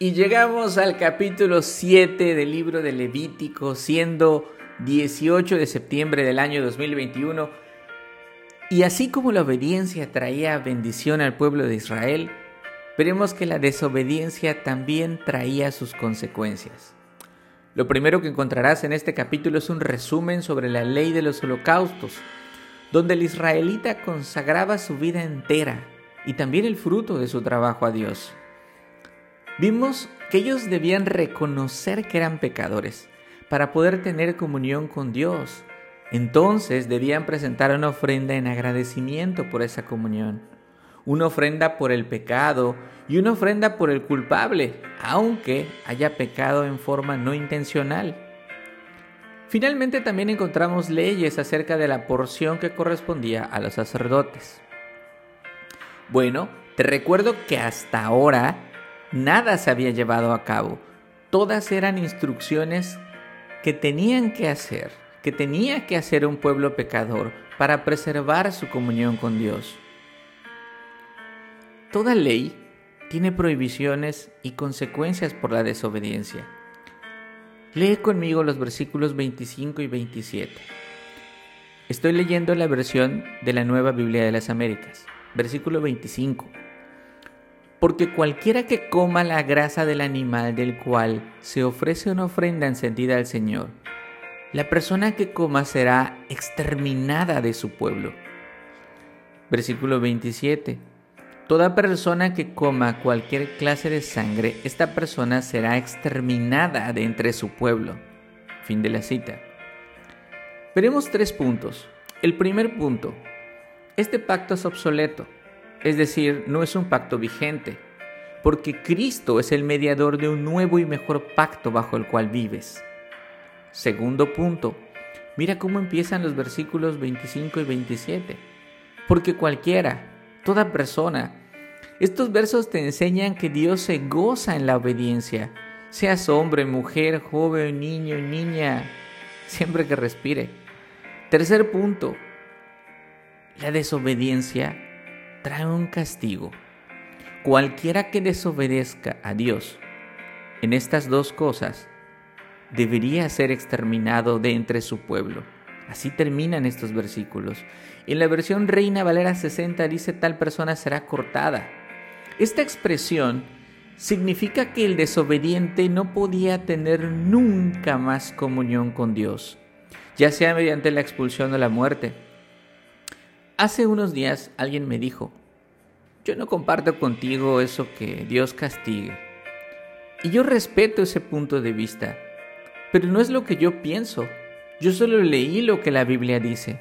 Y llegamos al capítulo 7 del libro de Levítico, siendo 18 de septiembre del año 2021. Y así como la obediencia traía bendición al pueblo de Israel, veremos que la desobediencia también traía sus consecuencias. Lo primero que encontrarás en este capítulo es un resumen sobre la ley de los holocaustos, donde el israelita consagraba su vida entera y también el fruto de su trabajo a Dios. Vimos que ellos debían reconocer que eran pecadores para poder tener comunión con Dios. Entonces debían presentar una ofrenda en agradecimiento por esa comunión, una ofrenda por el pecado y una ofrenda por el culpable, aunque haya pecado en forma no intencional. Finalmente también encontramos leyes acerca de la porción que correspondía a los sacerdotes. Bueno, te recuerdo que hasta ahora Nada se había llevado a cabo. Todas eran instrucciones que tenían que hacer, que tenía que hacer un pueblo pecador para preservar su comunión con Dios. Toda ley tiene prohibiciones y consecuencias por la desobediencia. Lee conmigo los versículos 25 y 27. Estoy leyendo la versión de la Nueva Biblia de las Américas. Versículo 25 porque cualquiera que coma la grasa del animal del cual se ofrece una ofrenda encendida al Señor, la persona que coma será exterminada de su pueblo. Versículo 27. Toda persona que coma cualquier clase de sangre, esta persona será exterminada de entre su pueblo. Fin de la cita. Veremos tres puntos. El primer punto. Este pacto es obsoleto es decir, no es un pacto vigente, porque Cristo es el mediador de un nuevo y mejor pacto bajo el cual vives. Segundo punto, mira cómo empiezan los versículos 25 y 27. Porque cualquiera, toda persona, estos versos te enseñan que Dios se goza en la obediencia, seas hombre, mujer, joven, niño, niña, siempre que respire. Tercer punto, la desobediencia trae un castigo. Cualquiera que desobedezca a Dios en estas dos cosas debería ser exterminado de entre su pueblo. Así terminan estos versículos. En la versión Reina Valera 60 dice tal persona será cortada. Esta expresión significa que el desobediente no podía tener nunca más comunión con Dios, ya sea mediante la expulsión o la muerte. Hace unos días alguien me dijo, yo no comparto contigo eso que Dios castigue. Y yo respeto ese punto de vista, pero no es lo que yo pienso. Yo solo leí lo que la Biblia dice.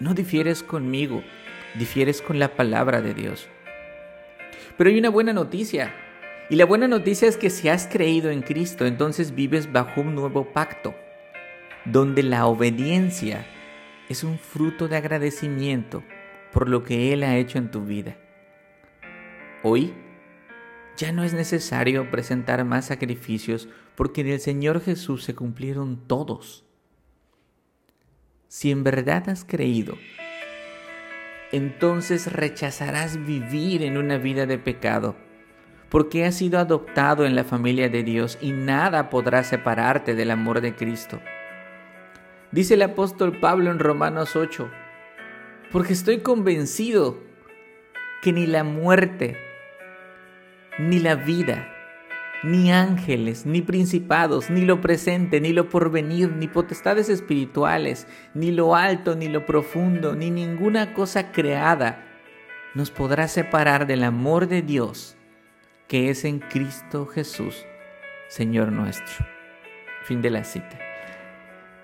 No difieres conmigo, difieres con la palabra de Dios. Pero hay una buena noticia. Y la buena noticia es que si has creído en Cristo, entonces vives bajo un nuevo pacto, donde la obediencia es un fruto de agradecimiento por lo que Él ha hecho en tu vida. Hoy ya no es necesario presentar más sacrificios porque en el Señor Jesús se cumplieron todos. Si en verdad has creído, entonces rechazarás vivir en una vida de pecado, porque has sido adoptado en la familia de Dios y nada podrá separarte del amor de Cristo. Dice el apóstol Pablo en Romanos 8, porque estoy convencido que ni la muerte, ni la vida, ni ángeles, ni principados, ni lo presente, ni lo porvenir, ni potestades espirituales, ni lo alto, ni lo profundo, ni ninguna cosa creada nos podrá separar del amor de Dios que es en Cristo Jesús, Señor nuestro. Fin de la cita.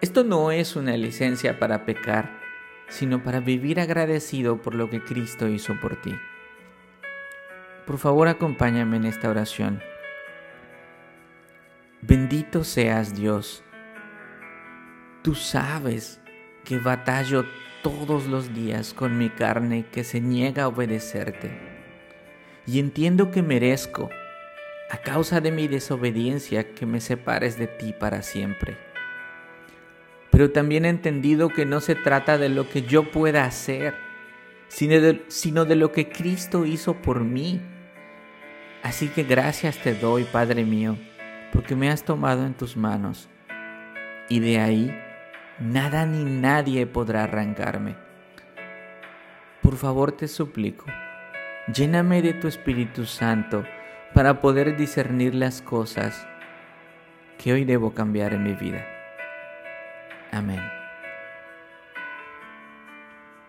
Esto no es una licencia para pecar, sino para vivir agradecido por lo que Cristo hizo por ti. Por favor, acompáñame en esta oración. Bendito seas Dios. Tú sabes que batallo todos los días con mi carne que se niega a obedecerte. Y entiendo que merezco, a causa de mi desobediencia, que me separes de ti para siempre. Pero también he entendido que no se trata de lo que yo pueda hacer, sino de, sino de lo que Cristo hizo por mí Así que gracias te doy, Padre mío, porque me has tomado en tus manos, y de ahí nada ni nadie podrá arrancarme. Por favor te suplico, lléname de tu Espíritu Santo para poder discernir las cosas que hoy debo cambiar en mi vida. Amen.